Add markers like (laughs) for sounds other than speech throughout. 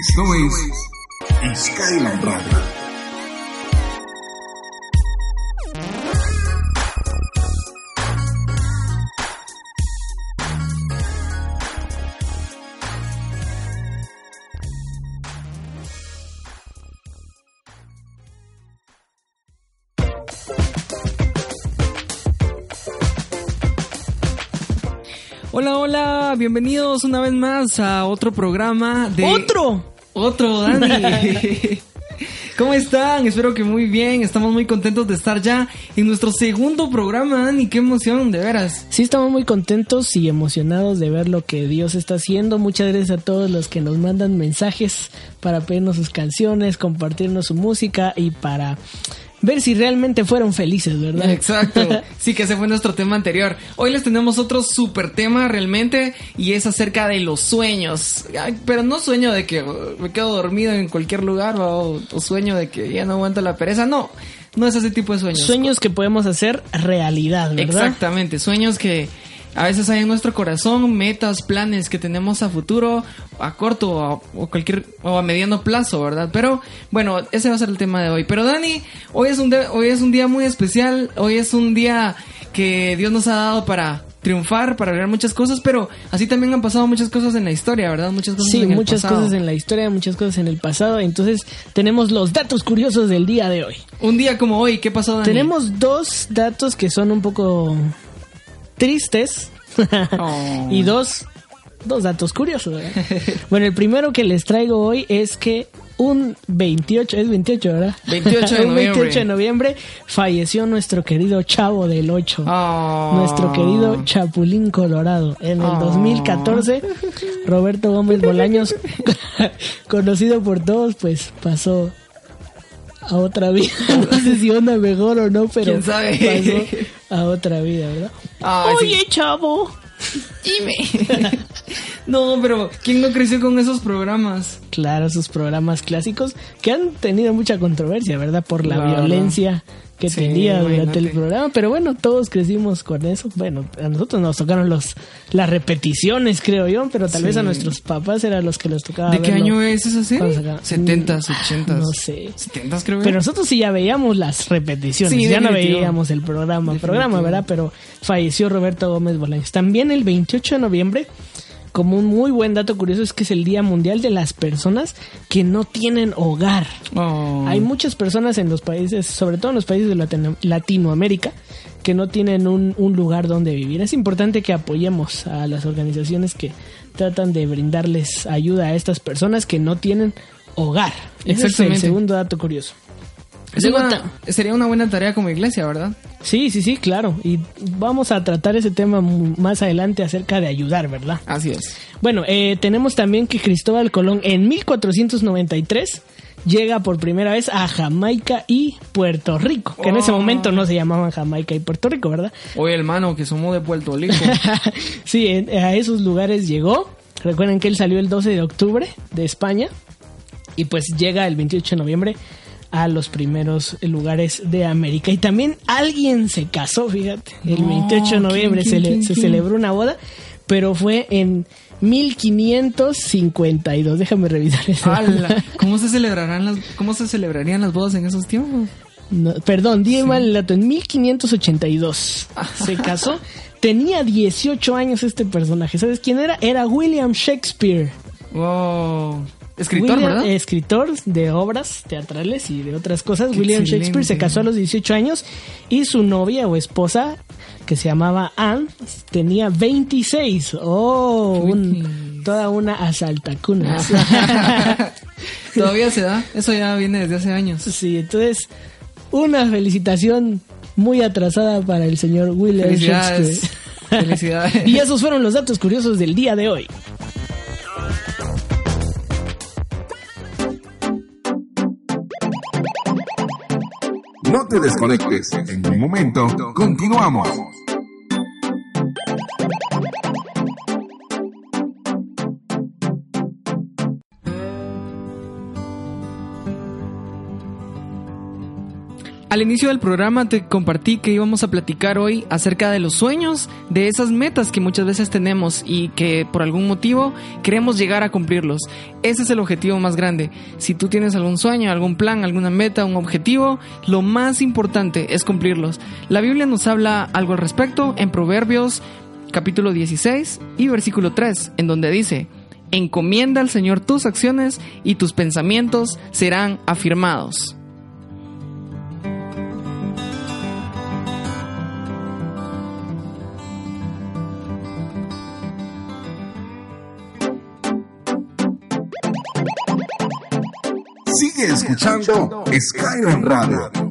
Esto es Skyline Radio. Bienvenidos una vez más a otro programa de... ¡Otro! Otro, Dani. (laughs) ¿Cómo están? Espero que muy bien. Estamos muy contentos de estar ya en nuestro segundo programa, Dani. Qué emoción, de veras. Sí, estamos muy contentos y emocionados de ver lo que Dios está haciendo. Muchas gracias a todos los que nos mandan mensajes para pedirnos sus canciones, compartirnos su música y para ver si realmente fueron felices, ¿verdad? Exacto. (laughs) Sí, que ese fue nuestro tema anterior. Hoy les tenemos otro super tema realmente y es acerca de los sueños. pero no sueño de que uh, me quedo dormido en cualquier lugar o, o sueño de que ya no aguanto la pereza. No, no es ese tipo de sueños. Sueños que podemos hacer realidad, ¿verdad? Exactamente, sueños que a veces hay en nuestro corazón metas, planes que tenemos a futuro, a corto o, cualquier o a mediano plazo, ¿verdad? Pero bueno, ese va a ser el tema de hoy. Pero Dani, hoy es un hoy es un día muy especial, hoy es un día que Dios nos ha dado para triunfar, para lograr muchas cosas, pero así también han pasado muchas cosas en la historia, ¿verdad? Muchas cosas sí, muchas cosas en la historia, muchas cosas en el pasado. Entonces tenemos los datos curiosos del día de hoy. Un día como hoy, ¿qué pasó, Dani? Tenemos dos datos que son un poco tristes (laughs) y dos, dos datos curiosos. (laughs) bueno, el primero que les traigo hoy es que un 28, es 28, ¿verdad? 28 (laughs) de noviembre. 28 de noviembre falleció nuestro querido Chavo del 8. Nuestro querido Chapulín Colorado. En el 2014, Roberto Gómez Bolaños, conocido por todos, pues pasó a otra vida. No sé si onda mejor o no, pero ¿Quién sabe? pasó a otra vida, ¿verdad? Oye, chavo. Dime. (laughs) no, pero ¿quién no creció con esos programas? Claro, esos programas clásicos que han tenido mucha controversia, ¿verdad? Por la violencia que tenía durante el programa, pero bueno, todos crecimos con eso. Bueno, a nosotros nos tocaron los las repeticiones, creo yo, pero tal vez a nuestros papás eran los que les tocaba. ¿De qué año es esa serie? 70s, 80s. No sé. 70s creo. Pero nosotros sí ya veíamos las repeticiones, ya no veíamos el programa, programa, ¿verdad? Pero falleció Roberto Gómez Bolaños. También el 28 de noviembre como un muy buen dato curioso es que es el Día Mundial de las Personas que no tienen hogar. Oh. Hay muchas personas en los países, sobre todo en los países de Latinoamérica, que no tienen un, lugar donde vivir. Es importante que apoyemos a las organizaciones que tratan de brindarles ayuda a estas personas que no tienen hogar. Ese es el segundo dato curioso. Sería una buena tarea como iglesia, ¿verdad? Sí, sí, sí, claro. Y vamos a tratar ese tema más adelante acerca de ayudar, ¿verdad? Así es. Bueno, eh, tenemos también que Cristóbal Colón en 1493 llega por primera vez a Jamaica y Puerto Rico, que en ese oh. momento no se llamaban Jamaica y Puerto Rico, ¿verdad? Oye, hermano, que somos de Puerto Rico. (laughs) sí, a esos lugares llegó. Recuerden que él salió el 12 de octubre de España y pues llega el 28 de noviembre a los primeros lugares de América. Y también alguien se casó, fíjate. El 28 de noviembre se, se celebró una boda, pero fue en 1552. Déjame revisar eso. (laughs) ¿Cómo se celebrarán las cómo se celebrarían las bodas en esos tiempos? perdón, di mal el dato. En 1582 se casó. Tenía 18 años este personaje. ¿Sabes quién era? Era William Shakespeare. Wow. Escritor, ¿verdad? Escritor de obras teatrales y de otras cosas. William Shakespeare se casó a los 18 años y su novia o esposa, que se llamaba Anne, tenía 26. ¡Oh! toda una asaltacuna. (laughs) (laughs) Todavía se da. Eso ya viene desde hace años. Sí, entonces, una felicitación muy atrasada para el señor William Shakespeare. Felicidades. (laughs) y esos fueron los datos curiosos del día de hoy. No te desconectes. En un momento, continuamos. Al inicio del programa te compartí que íbamos a platicar hoy acerca de los sueños, de esas metas que muchas veces tenemos y que por algún motivo queremos llegar a cumplirlos. Ese es el objetivo más grande. Si tú tienes algún sueño, algún plan, alguna meta, un objetivo, lo más importante es cumplirlos. La Biblia nos habla algo al respecto en Proverbios capítulo 16 y versículo 3, en donde dice, Encomienda al Señor tus acciones y tus pensamientos serán afirmados. Sigue escuchando Skyrim Radio.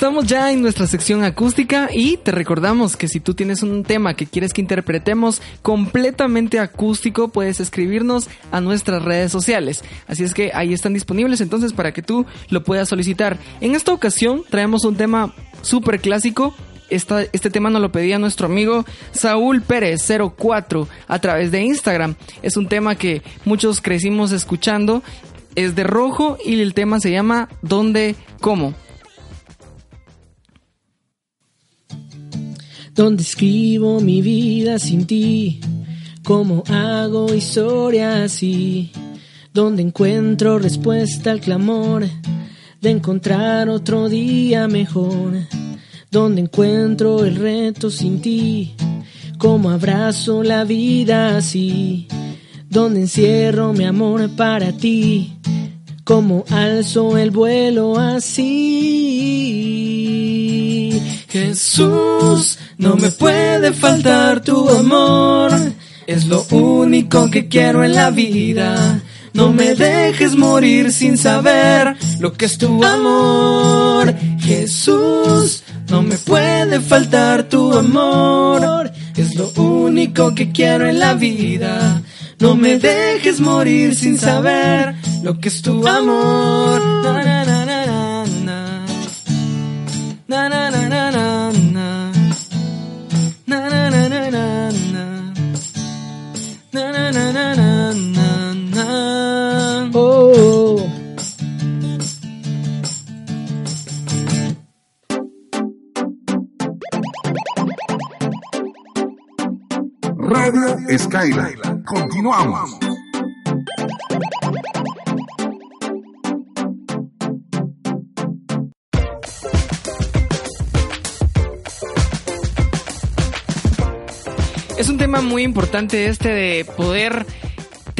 Estamos ya en nuestra sección acústica y te recordamos que si tú tienes un tema que quieres que interpretemos completamente acústico, puedes escribirnos a nuestras redes sociales. Así es que ahí están disponibles entonces para que tú lo puedas solicitar. En esta ocasión traemos un tema súper clásico este tema nos lo pedía nuestro amigo Saúl Pérez 04 a través de Instagram. Es un tema que muchos crecimos escuchando. Es de rojo y el tema se llama ¿Dónde? ¿Cómo? Donde escribo mi vida sin ti, cómo hago historia así, donde encuentro respuesta al clamor de encontrar otro día mejor, donde encuentro el reto sin ti, cómo abrazo la vida así, donde encierro mi amor para ti, cómo alzo el vuelo así. Jesús, no me puede faltar tu amor, es lo único que quiero en la vida. No me dejes morir sin saber lo que es tu amor. Jesús, no me puede faltar tu amor, es lo único que quiero en la vida. No me dejes morir sin saber lo que es tu amor. Radio Skyline. Continuamos. Es un tema muy importante este de poder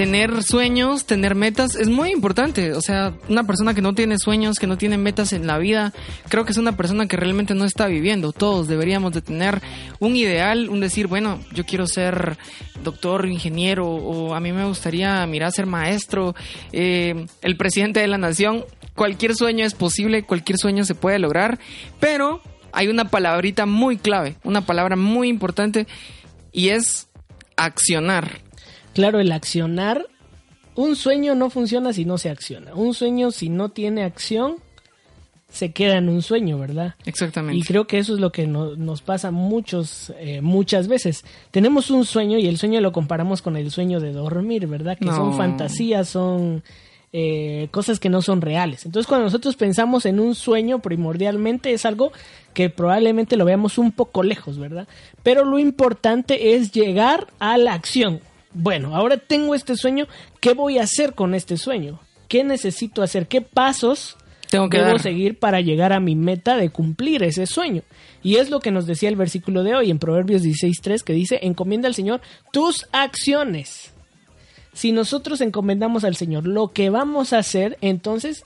tener sueños, tener metas, es muy importante. O sea, una persona que no tiene sueños, que no tiene metas en la vida, creo que es una persona que realmente no está viviendo. Todos deberíamos de tener un ideal, un decir, bueno, yo quiero ser doctor, ingeniero, o a mí me gustaría, mira, ser maestro, eh, el presidente de la nación. Cualquier sueño es posible, cualquier sueño se puede lograr, pero hay una palabrita muy clave, una palabra muy importante y es accionar. Claro, el accionar. Un sueño no funciona si no se acciona. Un sueño si no tiene acción se queda en un sueño, ¿verdad? Exactamente. Y creo que eso es lo que no- nos pasa muchos, eh, muchas veces. Tenemos un sueño y el sueño lo comparamos con el sueño de dormir, ¿verdad? Que No. son fantasías, son eh, cosas que no son reales. Entonces cuando nosotros pensamos en un sueño primordialmente es algo que probablemente lo veamos un poco lejos, ¿verdad? Pero lo importante es llegar a la acción. Bueno, ahora tengo este sueño, ¿qué voy a hacer con este sueño? ¿Qué necesito hacer? ¿Qué pasos Tengo que debo dar. seguir para llegar a mi meta de cumplir ese sueño. Y es lo que nos decía el versículo de hoy en Proverbios 16.3 que dice, encomienda al Señor tus acciones. Si nosotros encomendamos al Señor lo que vamos a hacer, entonces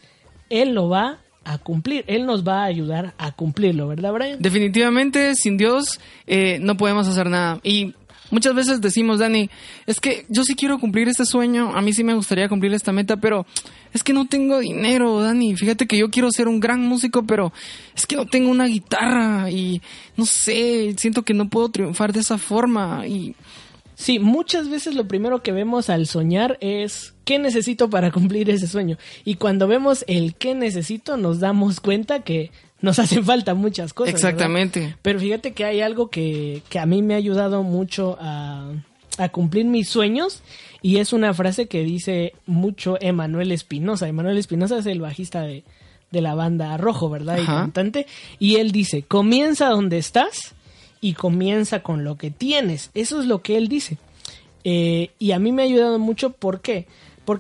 Él lo va a cumplir. Él nos va a ayudar a cumplirlo, ¿verdad, Brian? Definitivamente, sin Dios eh, no podemos hacer nada. Y muchas veces decimos, Dani, es que yo sí quiero cumplir este sueño, a mí sí me gustaría cumplir esta meta, pero es que no tengo dinero, Dani. Fíjate que yo quiero ser un gran músico, pero es que no tengo una guitarra y no sé, siento que no puedo triunfar de esa forma. Y Sí, muchas veces lo primero que vemos al soñar es qué necesito para (laughs) cumplir ese sueño. Y cuando vemos el qué necesito, nos damos cuenta que nos (laughs) hacen falta muchas cosas. ¿verdad? Exactamente. Pero fíjate que hay algo que, que a mí me ha ayudado mucho a, a cumplir mis sueños y es una frase que dice mucho Emanuel Espinosa. Emanuel Espinosa es el bajista de, de la banda Rojo, ¿verdad? Y cantante. Y él dice, comienza donde estás y comienza con lo que tienes. Eso es lo que él dice. Eh, y a mí me ha ayudado mucho, ¿por qué? Porque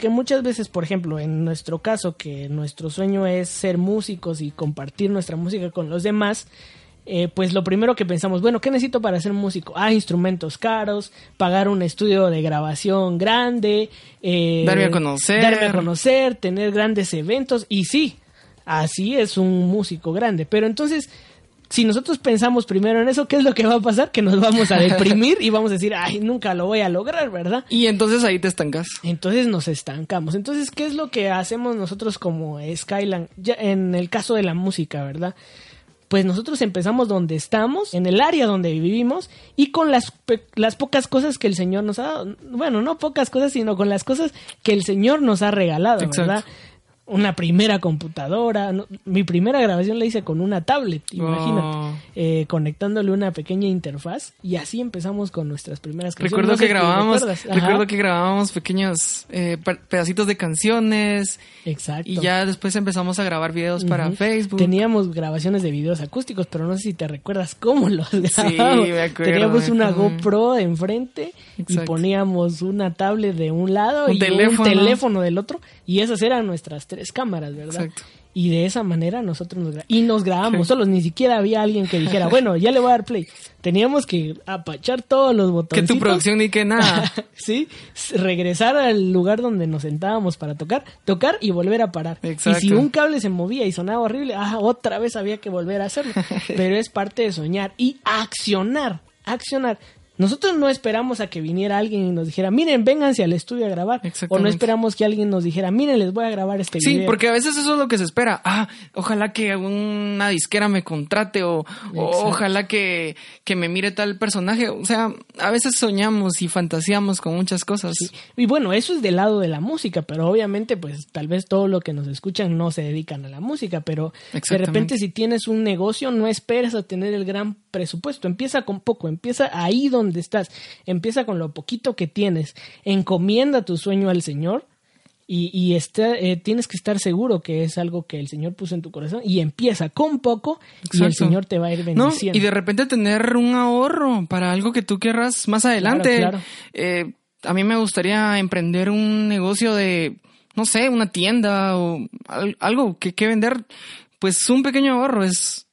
muchas veces, por ejemplo, en nuestro caso, que nuestro sueño es ser músicos y compartir nuestra música con los demás, eh, pues lo primero que pensamos, bueno, ¿qué necesito para ser músico? Ah, instrumentos caros, pagar un estudio de grabación grande, eh, Darme a conocer. darme a conocer, tener grandes eventos, y sí, así es un músico grande, pero entonces si nosotros pensamos primero en eso, ¿qué es lo que va a pasar? Que nos vamos a deprimir y vamos a decir, ay, nunca lo voy a lograr, ¿verdad? Y entonces ahí te estancas. Entonces nos estancamos. Entonces, ¿qué es lo que hacemos nosotros como Skyland? Ya en el caso de la música, ¿verdad? Pues nosotros empezamos donde estamos, en el área donde vivimos y con las, pe- las pocas cosas que el Señor nos ha dado. Bueno, no pocas cosas, sino con las cosas que el Señor nos ha regalado, Exacto. ¿verdad? Una primera computadora. no- mi primera grabación la hice con una tablet, imagínate. Oh. eh, conectándole una pequeña interfaz y así empezamos con nuestras primeras canciones. Recuerdo No que grabábamos, recuerdo que grabábamos pequeños eh, pe- pedacitos de canciones Exacto. y ya después empezamos a grabar videos para. Facebook. Teníamos grabaciones de videos acústicos, pero no sé si te recuerdas cómo los grabábamos. me acuerdo, Teníamos una. GoPro enfrente y poníamos una tablet de un lado Un y teléfono. un teléfono del otro y esas eran nuestras tres cámaras, ¿verdad? Exacto. Y de esa manera nosotros nos y nos grabamos (laughs) Sí. solos, ni siquiera había alguien que dijera, bueno, ya le voy a dar play. Teníamos que apachar todos los que botones. tu producción ni que nada. (laughs) sí, regresar al lugar donde nos sentábamos para tocar, tocar y volver a parar. Exacto. Y si un cable se movía y sonaba horrible, ah, otra vez había que volver a hacerlo. (laughs) Pero es parte de soñar y accionar, accionar. Nosotros no esperamos a que viniera alguien y nos dijera, miren, vénganse al estudio a grabar. O no esperamos que alguien nos dijera, miren, les voy a grabar este Sí, video. porque a veces eso es lo que se espera. Ah, ojalá que una disquera me contrate o, ojalá que, que me mire tal personaje. O sea, a veces soñamos y fantaseamos con muchas cosas. Y bueno, eso es del lado de la música, pero obviamente, pues tal vez todo lo que nos escuchan no se dedican a la música, pero de repente si tienes un negocio, no esperes a tener el gran presupuesto, empieza con poco, empieza ahí donde estás, empieza con lo poquito que tienes, encomienda tu sueño al Señor. Y, y está- eh, tienes que estar seguro que es algo que el Señor puso en tu corazón y empieza con poco y el. Señor te va a ir No, bendiciendo. y de repente tener un ahorro para algo que tú querrás más adelante. claro. Eh, a mí me gustaría emprender un negocio de, no sé, una tienda o al- algo que, que vender. Pues un pequeño ahorro es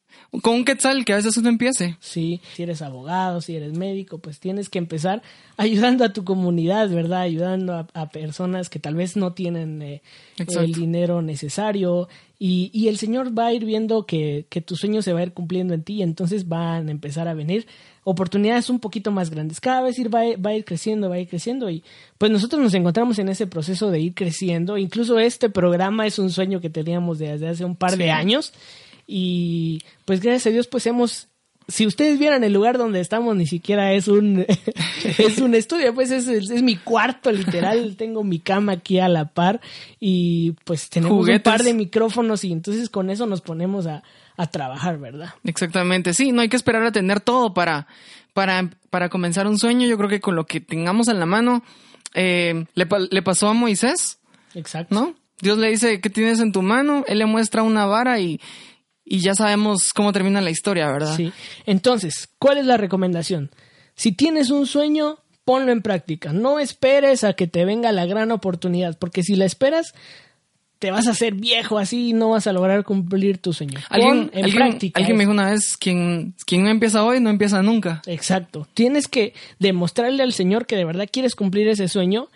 con un quetzal que a veces uno empiece. Sí, si eres abogado, si eres médico, pues tienes que empezar (laughs) ayudando a tu comunidad, ¿verdad? Ayudando a, a personas que tal vez no tienen eh, el dinero necesario y, y el Señor va a ir viendo que, que tu sueño se va a ir cumpliendo en ti y entonces van a empezar a venir oportunidades un poquito más grandes. Cada vez ir, va, a- va a ir creciendo, va a ir creciendo y pues nosotros nos encontramos en ese proceso de ir creciendo. Incluso este programa es un sueño que teníamos desde hace un par de años y pues gracias a Dios pues hemos si ustedes vieran el lugar donde estamos ni siquiera es un (laughs) es un estudio pues es, es, es mi cuarto literal (laughs) tengo mi cama aquí a la par y pues tenemos un par de micrófonos y entonces con eso nos ponemos a, a trabajar verdad Exactamente, sí, no hay que esperar a tener todo para, para, para comenzar un sueño. Yo creo que con lo que tengamos en la mano, eh, le, le pasó a Moisés, exacto ¿no? Dios le dice, ¿qué tienes en tu mano? Él le muestra una vara y, y ya sabemos cómo termina la historia, ¿verdad? Sí. Entonces, ¿cuál es la recomendación? Si tienes un sueño, ponlo en práctica. No esperes a que te venga la gran oportunidad, porque si la esperas, te vas a hacer viejo así y no vas a lograr cumplir tu sueño. Alguien, Pon en alguien, práctica. alguien me dijo una vez, quien, quien no empieza hoy, no empieza nunca. Exacto. Tienes que demostrarle al Señor que de verdad quieres cumplir ese sueño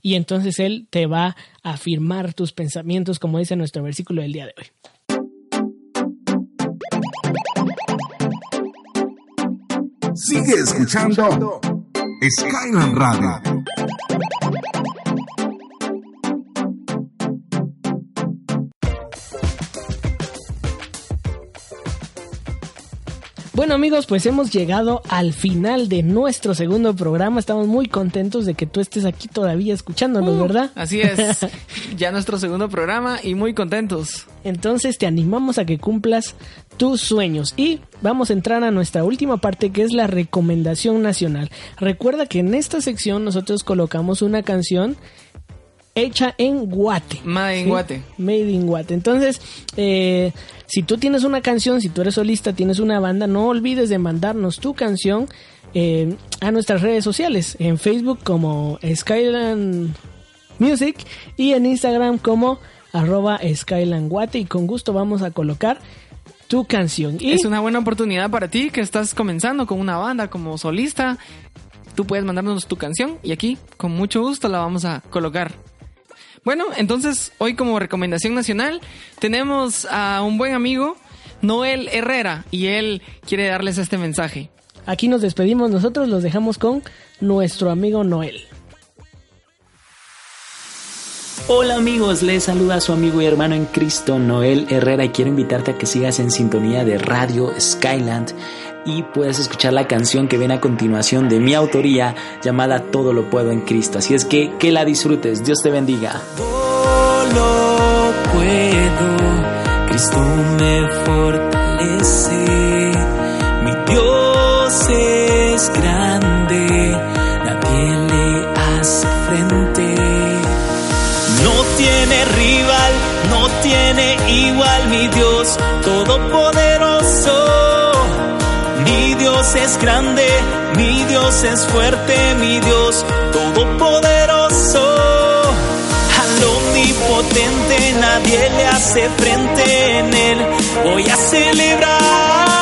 y entonces Él te va a afirmar tus pensamientos, como dice nuestro versículo del día de hoy. Sigue escuchando Skyland Radio. Bueno amigos, pues hemos llegado al final de nuestro segundo programa. Estamos muy contentos de que tú estés aquí todavía escuchándonos, Uh, ¿verdad? Así es. (laughs) ya nuestro segundo programa y muy contentos. Entonces te animamos a que cumplas tus sueños. Y vamos a entrar a nuestra última parte que es la recomendación nacional. Recuerda que en esta sección nosotros colocamos una canción hecha en Guate. Made in ¿sí? Guate. Made in Guate. Entonces, eh, si tú tienes una canción, si tú eres solista, tienes una banda, no olvides de mandarnos tu canción eh, a nuestras redes sociales. En Facebook como Skyland Music y en Instagram como arroba Skyland Guate. Y con gusto vamos a colocar tu canción. Y Es una buena oportunidad para ti que estás comenzando con una banda como solista. Tú puedes mandarnos tu canción y aquí con mucho gusto la vamos a colocar. Bueno, entonces hoy como recomendación nacional tenemos a un buen amigo, Noel Herrera, y él quiere darles este mensaje. aquí nos despedimos nosotros, los dejamos con nuestro amigo Noel. Hola amigos, les saluda su amigo y hermano en Cristo Noel Herrera y quiero invitarte a que sigas en sintonía de Radio Skyland y puedas escuchar la canción que viene a continuación de mi autoría llamada Todo lo puedo en Cristo. Así es que que la disfrutes, Dios te bendiga. Todo lo puedo, Cristo me fortalece. Mi Dios es grande, nadie le hace frente. No tiene rival, no tiene igual mi Dios todopoderoso. Dios es grande, mi Dios es fuerte, mi Dios todopoderoso. Al omnipotente nadie le hace frente en él. Voy a celebrar